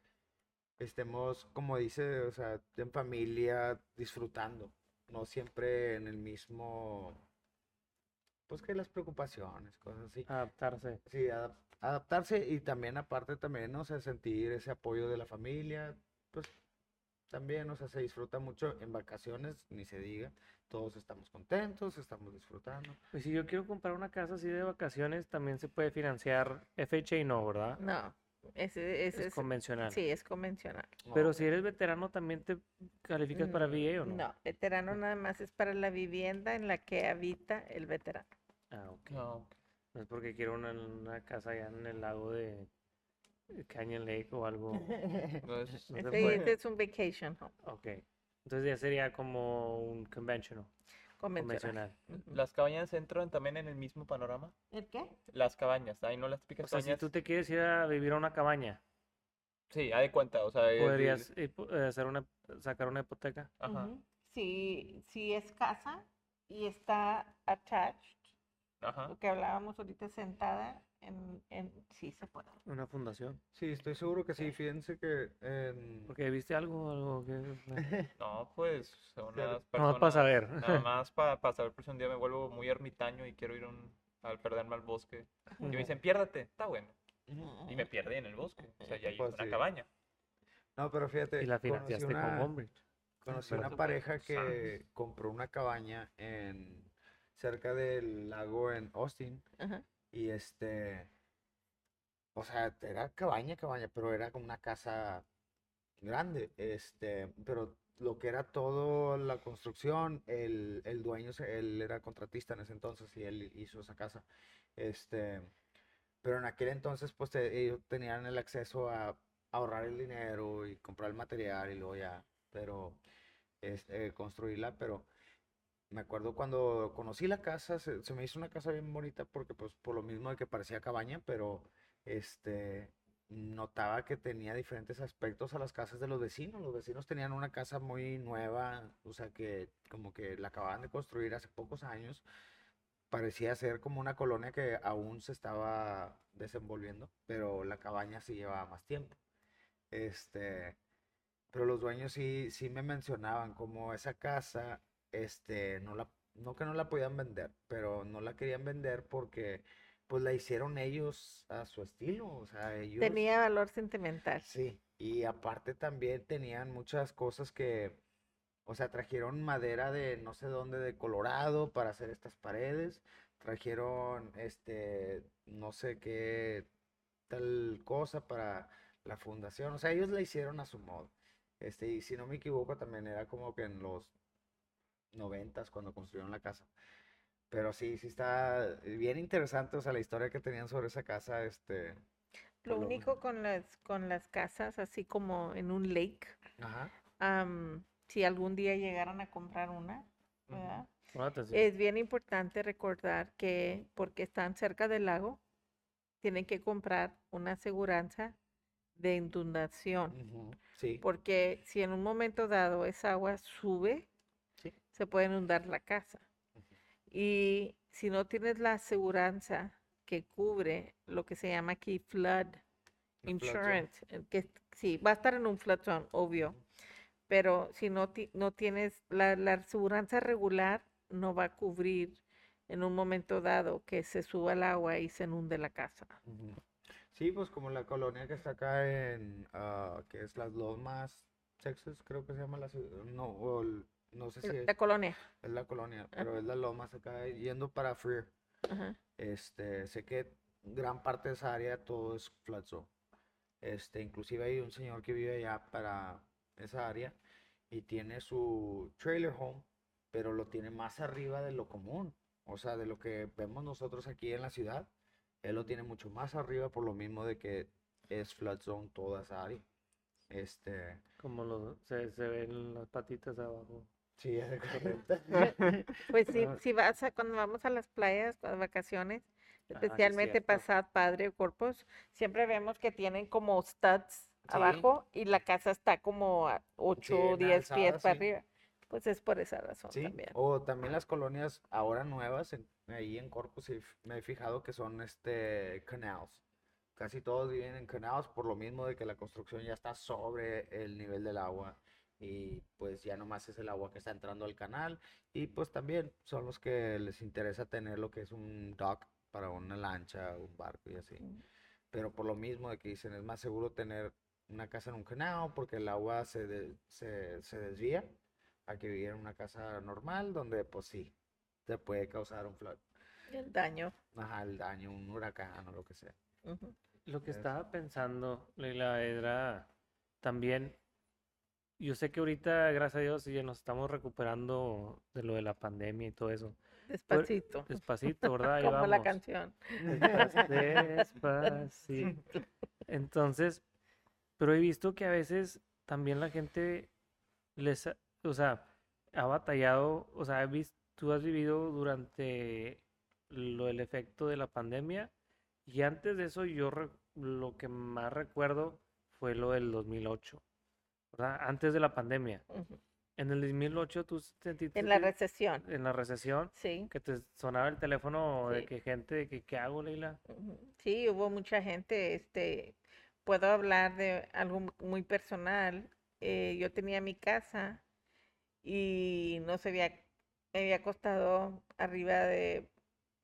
estemos, como dice, o sea, en familia disfrutando, no siempre en el mismo, pues que las preocupaciones, cosas así. adaptarse. Sí, adap- adaptarse y también aparte también, o sea, sentir ese apoyo de la familia, pues también, o sea, se disfruta mucho en vacaciones, ni se diga, todos estamos contentos, estamos disfrutando. Pues si yo quiero comprar una casa así de vacaciones, también se puede financiar FHA, no, ¿verdad? No, ese, ese Es es, convencional. sí, es convencional. Pero Ok. si eres veterano, ¿también te calificas para VA o no? No, veterano nada más es para la vivienda en la que habita el veterano. Ah, ok. No, No es porque quiero una, una casa allá en el lago de Canyon Lake o algo. (laughs) no es- No se Sí, puede. ese es un vacation home Ok. Entonces ya sería como un conventional, convencional. convencional. ¿Las cabañas entran también en el mismo panorama? ¿El qué? Las cabañas, ahí no las típicas O sea, si cabañas. tú te quieres ir a vivir a una cabaña, Sí, haz de cuenta, o sea, podrías eh, eh, hacer una, sacar una hipoteca. Ajá, Ujú. Si, si es casa y está attached, ajá. lo que hablábamos ahorita sentada, en, en, sí se puede. Una fundación. Sí, estoy seguro que sí. Fíjense que en... Porque viste algo, algo que... (laughs) No, pues son Claro. unas No, para personas, saber. nada (laughs) más para saber por si un día me vuelvo muy ermitaño y quiero ir un- al perderme al bosque. Y me dicen, piérdate, está bueno. Y me perdí en el bosque. O sea, ya hay Pues una sí. cabaña. No, pero fíjate, Y la financiaste una, con conocí Pero una pareja que compró una cabaña en cerca del lago en Austin Ajá. y este, o sea, era cabaña, cabaña, pero era como una casa grande, este, pero lo que era todo la construcción, el, el dueño, él era contratista en ese entonces y él hizo esa casa, este, pero en aquel entonces pues te- ellos tenían el acceso a ahorrar el dinero y comprar el material y luego ya, pero este, construirla, pero me acuerdo cuando conocí la casa, se, se me hizo una casa bien bonita porque pues por lo mismo de que parecía cabaña, pero este notaba que tenía diferentes aspectos a las casas de los vecinos. Los vecinos tenían una casa muy nueva, o sea que como que la acababan de construir hace pocos años. Parecía ser como una colonia que aún se estaba desenvolviendo, pero la cabaña sí llevaba más tiempo. Este, pero los dueños sí, sí me mencionaban como esa casa, este, no la, no que no la podían vender, pero no la querían vender porque pues la hicieron ellos a su estilo, o sea, ellos Tenía valor sentimental. Sí, y aparte también tenían muchas cosas que, o sea, trajeron madera de no sé dónde, de Colorado para hacer estas paredes, trajeron este, no sé qué tal cosa para la fundación, o sea, ellos la hicieron a su modo. Este, y si no me equivoco, también era como que en los noventas cuando construyeron la casa. Pero sí, sí está bien interesante, o sea, la historia que tenían sobre esa casa, este... Lo único con las, con las casas, así como en un lake, Ajá. si algún día llegaran a comprar una. Es bien importante recordar que porque están cerca del lago, tienen que comprar una aseguranza de inundación, Sí. porque si en un momento dado esa agua sube. Se puede inundar la casa. Y si no tienes la aseguranza que cubre lo que se llama aquí flood El insurance, eh, que sí, va a estar en un flood zone, obvio, pero si no, ti- no tienes la, la aseguranza regular, no va a cubrir en un momento dado que se suba el agua y se inunde la casa. Sí, pues como la colonia que está acá en, ah, que es Las Lomas, Texas, creo que se llama la ciudad, no, o el- no sé si es, La colonia. es la colonia, pero es Las Lomas acá, yendo para Freer. ajá. Este, sé que gran parte de esa área todo es flood zone. Este, inclusive hay un señor que vive allá para esa área y tiene su trailer home, pero lo tiene más arriba de lo común, o sea, de lo que vemos nosotros aquí en la ciudad. Él lo tiene mucho más arriba por lo mismo de que es flood zone toda esa área. Este, Como lo, se, se ven las patitas abajo. Sí, es cuenta. (laughs) Pues sí, Ah. si vas a, cuando vamos a las playas, a vacaciones, Ah, sí, especialmente cierto. Passat Padre o Corpus, siempre vemos que tienen como studs Sí. abajo y la casa está como a 8 o en 10 pies alzada, para sí. arriba. Pues es por esa razón Sí, también. o también las colonias ahora nuevas, en- ahí en Corpus, sí me he fijado que son este canals. Casi todos viven en canals por lo mismo de que la construcción ya está sobre el nivel del agua y pues ya nomás es el agua que está entrando al canal y pues también son los que les interesa tener lo que es un dock para una lancha, un barco y así. Mm. Pero por lo mismo de que dicen es más seguro tener una casa en un canal porque el agua se, de- se, se desvía a que vivir en una casa normal donde pues sí, te puede causar un flood. El daño. Ajá, el daño, un huracán o lo que sea. ujú. Lo que Es- estaba pensando, Leila, era también, yo sé que ahorita, gracias a Dios, ya nos estamos recuperando de lo de la pandemia y todo eso. Despacito. Despacito, (laughs) ¿verdad? Ahí Como la canción. (laughs) Despacito. Entonces, pero he visto que a veces también la gente les, o sea, ha batallado, o sea, he vis- tú has vivido durante lo el efecto de la pandemia y antes de eso yo re- lo que más recuerdo fue lo del 2008, ¿verdad? Antes de la pandemia. Ujú. En el 2008 tú sentiste En la recesión. en la recesión Sí. que te sonaba el teléfono de que gente de que qué hago, Leila. Sí, hubo mucha gente, este, puedo hablar de algo mu- muy personal. eh, yo tenía mi casa y no se había, me había costado arriba de,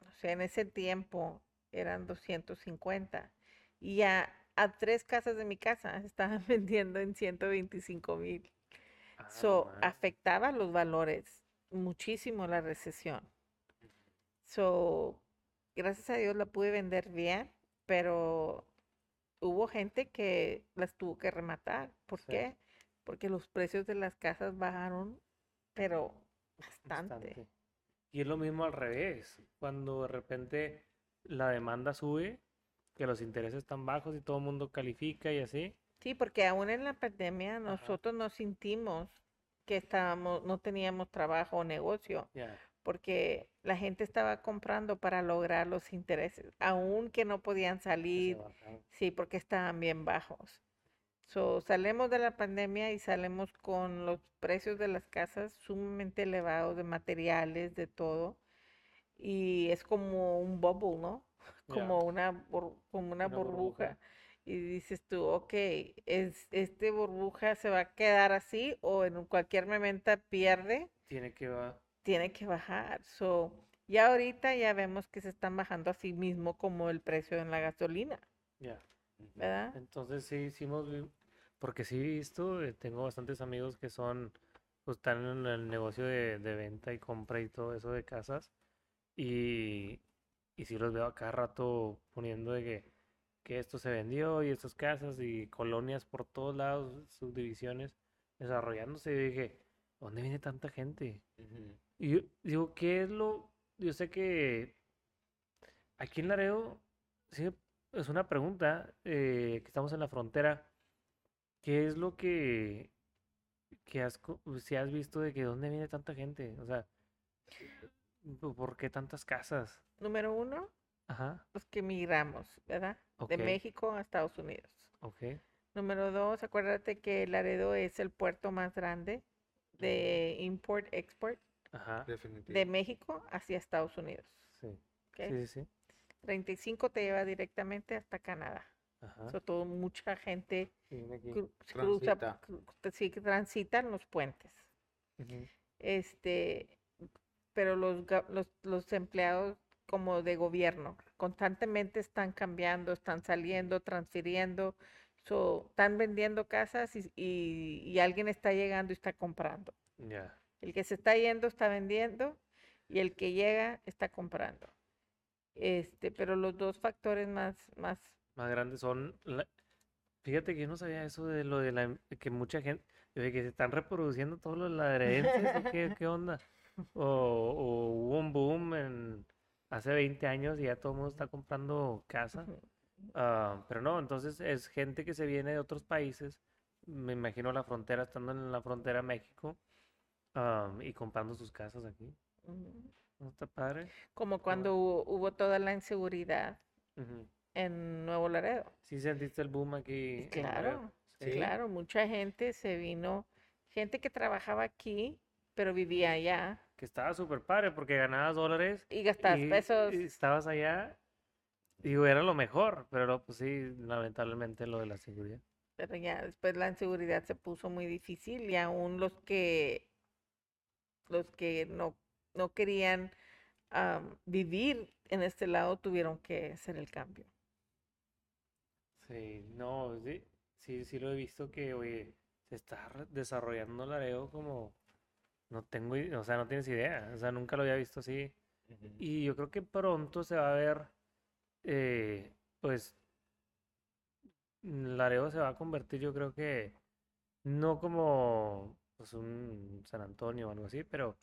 no sé, en ese tiempo eran 250 y ya a tres casas de mi casa (laughs) estaban vendiendo en 125 mil. Ah, So, man. afectaba los valores muchísimo la recesión. So, gracias a Dios la pude vender bien, pero hubo gente que las tuvo que rematar. ¿Por Sí. qué? Porque los precios de las casas bajaron, pero bastante. Bastante. Y es lo mismo al revés, cuando de repente la demanda sube, que los intereses están bajos y todo el mundo califica y así. Sí, porque aún en la pandemia nosotros nos sentimos que estábamos, no teníamos trabajo o negocio. Porque la gente estaba comprando para lograr los intereses, aun que no podían salir, sí, porque estaban bien bajos. So, salimos de la pandemia y salimos con los precios de las casas sumamente elevados, de materiales, de todo, y es como un bubble, ¿no? Como una, bur- como una Una burbuja. burbuja. Y dices tú, ok, es, este burbuja se va a quedar así o en cualquier momento pierde Tiene que va. tiene que bajar. So, ya ahorita ya vemos que se están bajando así mismo como el precio en la gasolina, Ya. Ujú. ¿verdad? Entonces sí hicimos, porque sí he visto, eh, tengo bastantes amigos que son, pues están en el negocio de, de venta y compra y todo eso de casas. Y, y sí los veo a cada rato poniendo de que, que esto se vendió y estas casas y colonias por todos lados, subdivisiones, desarrollándose. Y dije, ¿dónde viene tanta gente? Y yo digo, ¿qué es lo...? Yo sé que aquí en Laredo, sí, es una pregunta, eh, que estamos en la frontera, ¿qué es lo que, que has, si has visto de que dónde viene tanta gente? O sea, ¿por por qué tantas casas? Número uno, Ajá, los que migramos, ¿verdad? De México a Estados Unidos. ok, Número dos, acuérdate que Laredo es el puerto más grande de import-export de México hacia Estados Unidos. sí, ¿ok? sí, sí, sí, 35 te lleva directamente hasta Canadá. ajá, Sobre todo mucha gente cruza, Transita. cru- sí, transitan los puentes. Este, pero los, los, los empleados como de gobierno constantemente están cambiando, están saliendo, transfiriendo, so, están vendiendo casas y, y- y alguien está llegando y está comprando. ya, El que se está yendo está vendiendo y el que llega está comprando. Este, pero los dos factores más, más, más grandes son, la- fíjate que yo no sabía eso de lo de la, que mucha gente, de que se están reproduciendo todos los (laughs) laredenses, ¿o qué, qué onda? O, o hubo un boom en, hace 20 años y ya todo el mundo está comprando casa. Ah, pero no, entonces es gente que se viene de otros países, me imagino la frontera, estando en la frontera México, ah, y comprando sus casas aquí. ¿No está padre? como cuando hubo, hubo toda la inseguridad en Nuevo Laredo. ¿Sí sentiste el boom aquí? Claro, Sí. claro, mucha gente se vino, gente que trabajaba aquí, pero vivía allá Que estaba súper padre porque ganabas dólares y gastabas y, pesos. y estabas allá. Digo, era lo mejor, pero pues sí, lamentablemente lo de la seguridad. Pero ya después la inseguridad se puso muy difícil y aún los que los que no, no querían am, vivir en este lado tuvieron que hacer el cambio. Sí, no, sí, sí, sí lo he visto que, oye, se está desarrollando Laredo como, no tengo, o sea, no tienes idea, o sea, nunca lo había visto así. Y yo creo que pronto se va a ver, eh, pues, Laredo se va a convertir, yo creo que, no como, pues, un San Antonio o algo así, pero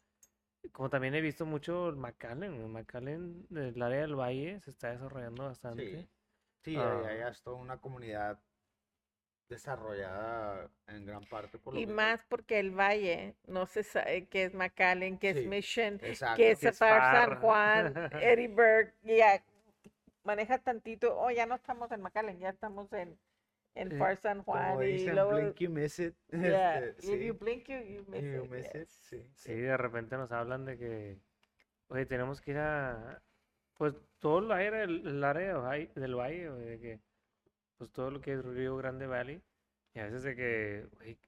como también he visto mucho el McAllen, el McAllen, el área del Valle se está desarrollando bastante. Sí, sí, allá es toda una comunidad desarrollada en gran parte por lo Y mismo. más porque el valle no se sabe qué es McAllen, qué Sí, es Mission, Exacto. que es que es Far San. Juan, (laughs) Edinburgh, ya maneja tantito, oh, ya no estamos en McAllen, ya estamos en, en Eh, Far San Juan Como y dicen, luego, blink you miss it. (laughs) yeah, este, if you sí, blink, you, you miss you it, miss it, yes. sí. Sí, de repente nos hablan de que, oye, tenemos que ir a, pues todo el área del, el área del valle, de que, pues todo lo que es Río Grande Valley, y a veces de que, oye,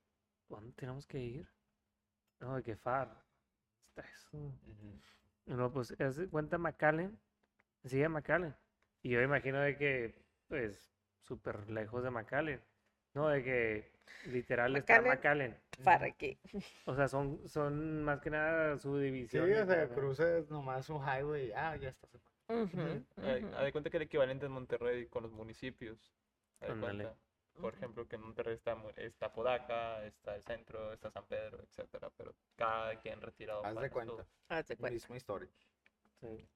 ¿dónde tenemos que ir? No, de que FAR, está eso. Ujú. No, pues, haz de cuenta McAllen, sigue McAllen, y yo imagino de que, pues, súper lejos de McAllen, ¿no? De que, literal, está McAllen. McAllen. Para que O sea, son, son más que nada Sí, subdivisiones. o sea, ¿no? cruzas nomás un highway, ah, ya Ujú, Haz ujú. haz de cuenta que el equivalente en Monterrey con los municipios. Haz de Ándale. cuenta. Por ejemplo, que en Monterrey está, está Podaca, está el centro, está San Pedro, etcétera, pero cada quien retirado Haz para de cuenta. Haz de cuenta. Misma historia. Sí.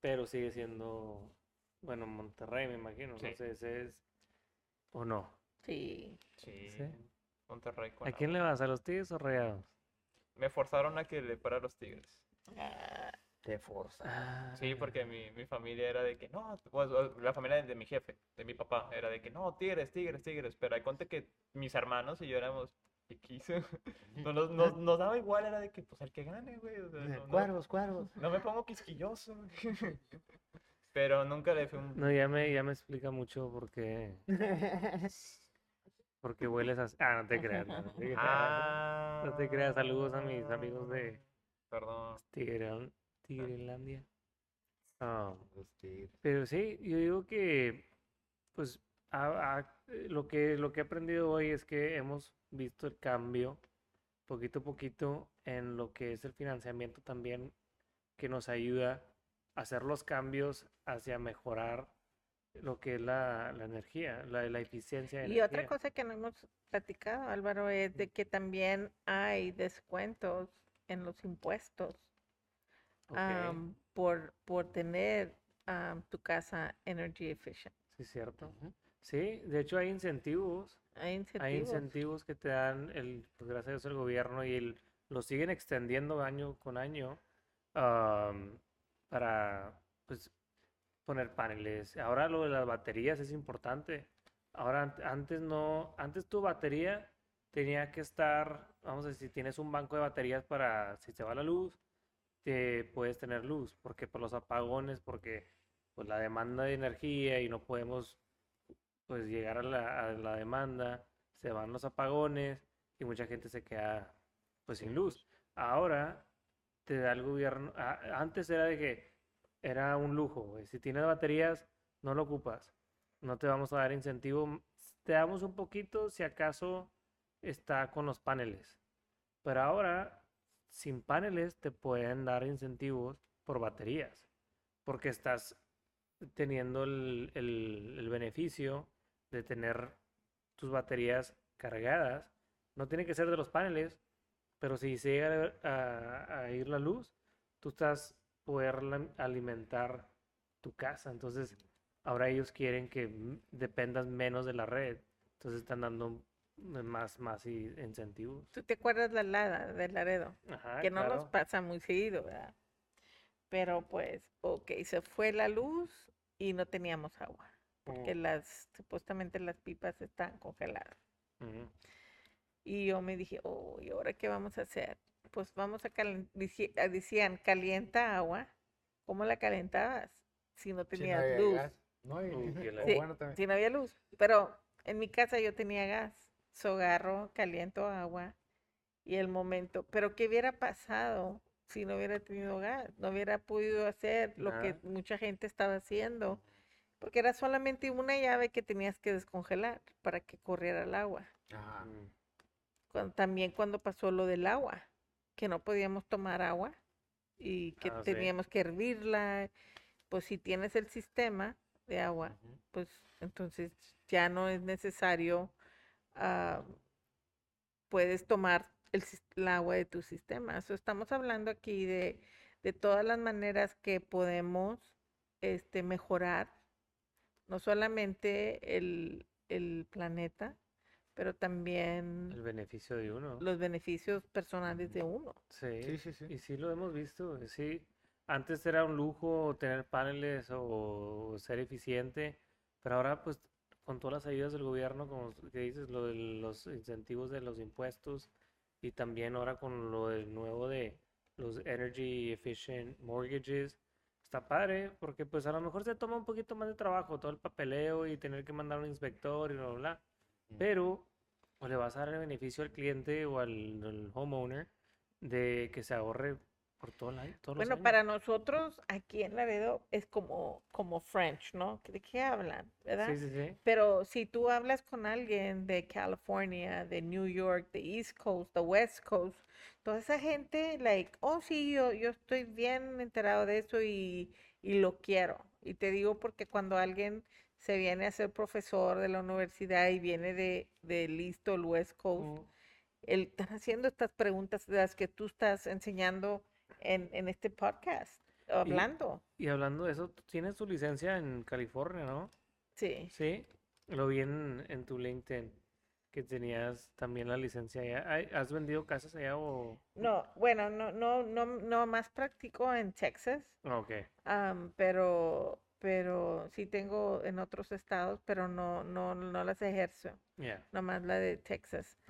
Pero sigue siendo, bueno, Monterrey, me imagino. Sí. No sé, ese es. ¿O no? Sí. Sí, Sí. Monterrey con ¿A quién le vas? ¿A los Tigres o Rayados? Me forzaron a que le fuera a los Tigres. Ah, Te forza. Sí, porque mi, mi familia era de que no, pues, la familia de, mi jefe, de mi papá, era de que no, tigres, tigres, tigres. Pero hay cuenta que mis hermanos y yo éramos X. (laughs) No, nos, nos, nos daba igual, era de que pues el que gane, güey. o sea, no, no- Cuervos, cuervos. no me pongo quisquilloso. (laughs) Pero nunca le fui un. No, ya me, ya me explica mucho por qué, por qué hueles así. Ah, no te creas. No, no te creas. Ah, No te creas. Saludos a mis amigos de Perdón. Tigre, Tigrelandia. Ah, Los tigres. Pero sí, yo digo que, pues, a- a- lo que, lo que he aprendido hoy es que hemos visto el cambio poquito a poquito en lo que es el financiamiento también, que nos ayuda a hacer los cambios hacia mejorar lo que es la, la energía, la, la eficiencia de Y otra cosa que no hemos platicado, Álvaro, es de que también hay descuentos en los impuestos Por, por tener am, tu casa energy efficient. sí, cierto. Sí, de hecho hay incentivos, Hay hay incentivos. que te dan el, pues gracias a Dios el gobierno y el, lo siguen extendiendo año con año para pues poner paneles. Ahora lo de las baterías es importante. Ahora ant- antes no, antes tu batería tenía que estar, vamos a decir, si tienes un banco de baterías para si se va la luz, te puedes tener luz, porque por los apagones, porque pues la demanda de energía y no podemos pues llegar a la, a la demanda, se van los apagones y mucha gente se queda pues sin luz. Ahora te da el gobierno, a- antes era de que era un lujo, Si tienes baterías, no lo ocupas, no te vamos a dar incentivo, te damos un poquito si acaso está con los paneles. Pero ahora, sin paneles, te pueden dar incentivos por baterías, porque estás teniendo el, el- beneficio de tener tus baterías cargadas. No tiene que ser de los paneles, pero si se llega a, a ir la luz, tú estás poder alimentar tu casa. Entonces, ahora ellos quieren que dependas menos de la red. Entonces están dando más, más i- incentivos. ¿Tú te acuerdas la Lada de Laredo? Ajá, que no nos claro. pasa muy seguido, ¿verdad? Pero pues, ok, se fue la luz y no teníamos agua, porque Mm, las, supuestamente las pipas están congeladas. Y yo me dije, oh, ¿y ahora qué vamos a hacer? Pues vamos a calentar, decían, calienta agua. ¿Cómo la calentabas? Si no Si no tenías había luz. gas, No, y- Uh, (laughs) Sí, bueno, también. Si no había luz. Pero en mi casa yo tenía gas. So agarro, caliento agua y el momento. Pero ¿qué hubiera pasado si no hubiera tenido gas? No hubiera podido hacer lo que mucha gente estaba haciendo. Porque era solamente una llave que tenías que descongelar para que corriera el agua. Ajá. Mm, también cuando pasó lo del agua, que no podíamos tomar agua y que Ah, sí. teníamos que hervirla. Pues si tienes el sistema de agua, pues entonces ya no es necesario, ah, puedes tomar el, el agua de tu sistema. So, estamos hablando aquí de, de todas las maneras que podemos este, mejorar, no solamente el, el planeta, pero El también beneficio de uno. los beneficios personales de uno. Sí, Sí, sí, sí. y sí lo hemos visto, eh, sí. Antes era un lujo tener paneles o ser eficiente, pero ahora pues con todas las ayudas del gobierno, como que dices, lo de los incentivos de los impuestos y también ahora con lo del nuevo de los energy efficient mortgages, está padre porque pues a lo mejor se toma un poquito más de trabajo todo el papeleo y tener que mandar un inspector y bla, bla, bla, Mm. pero pues, le vas a dar el beneficio al cliente o al, al homeowner de que se ahorre por todo el año, todos Bueno, para nosotros aquí en Laredo es como, como French, ¿no? ¿De qué hablan? ¿Verdad? Sí, sí, sí. Pero si tú hablas con alguien de California, de New York, de East Coast, de West Coast, toda esa gente, like, oh sí, yo, yo estoy bien enterado de eso y, y lo quiero. Y te digo porque cuando alguien se viene a ser profesor de la universidad y viene de, del East o el West Coast, Mm, él están haciendo estas preguntas de las que tú estás enseñando en, en este podcast, hablando. Y hablando de eso, tú tienes tu licencia en California, ¿no? Sí. Sí, lo vi en, en tu LinkedIn, que tenías también la licencia allá. ¿Has vendido casas allá o...? No, bueno, no, no, no, no más practico en Texas. Ah, Ok, Am, pero, pero sí tengo en otros estados, pero no, no, no las ejerzo, ya. nomás la de Texas.